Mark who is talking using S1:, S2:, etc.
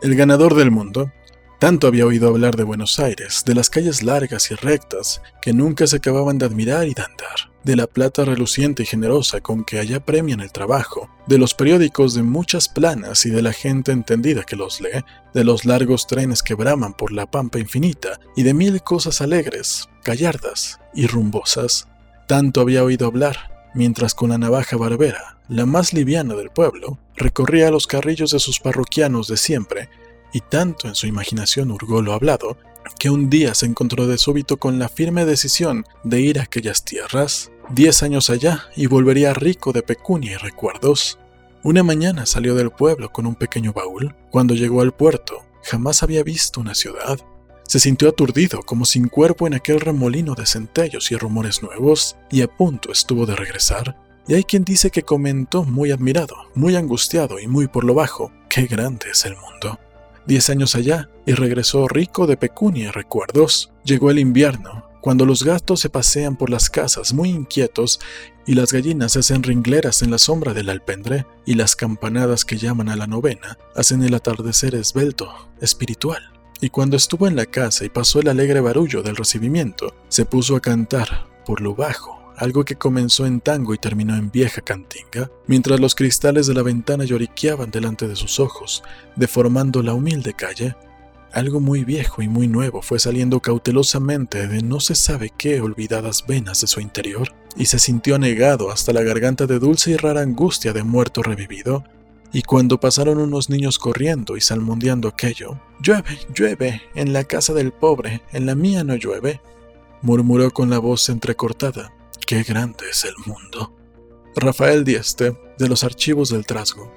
S1: El ganador del mundo. Tanto había oído hablar de Buenos Aires, de las calles largas y rectas, que nunca se acababan de admirar y de andar, de la plata reluciente y generosa con que allá premian el trabajo, de los periódicos de muchas planas y de la gente entendida que los lee, de los largos trenes que braman por la pampa infinita y de mil cosas alegres, gallardas y rumbosas. Tanto había oído hablar, mientras con la navaja barbera, la más liviana del pueblo, recorría los carrillos de sus parroquianos de siempre y tanto en su imaginación hurgó lo hablado, que un día se encontró de súbito con la firme decisión de ir a aquellas tierras, diez años allá, y volvería rico de pecunia y recuerdos. Una mañana salió del pueblo con un pequeño baúl. Cuando llegó al puerto, jamás había visto una ciudad. Se sintió aturdido, como sin cuerpo en aquel remolino de centellos y rumores nuevos, y a punto estuvo de regresar. Y hay quien dice que comentó muy admirado, muy angustiado y muy por lo bajo, qué grande es el mundo diez años allá, y regresó rico de pecunia y recuerdos. Llegó el invierno, cuando los gatos se pasean por las casas muy inquietos y las gallinas hacen ringleras en la sombra del alpendre y las campanadas que llaman a la novena hacen el atardecer esbelto, espiritual. Y cuando estuvo en la casa y pasó el alegre barullo del recibimiento, se puso a cantar por lo bajo algo que comenzó en tango y terminó en vieja cantinga, mientras los cristales de la ventana lloriqueaban delante de sus ojos, deformando la humilde calle. Algo muy viejo y muy nuevo fue saliendo cautelosamente de no se sabe qué olvidadas venas de su interior, y se sintió anegado hasta la garganta de dulce y rara angustia de muerto revivido, y cuando pasaron unos niños corriendo y salmondeando aquello, llueve, llueve, en la casa del pobre, en la mía no llueve, murmuró con la voz entrecortada, Qué grande es el mundo. Rafael Dieste, de los archivos del Trasgo.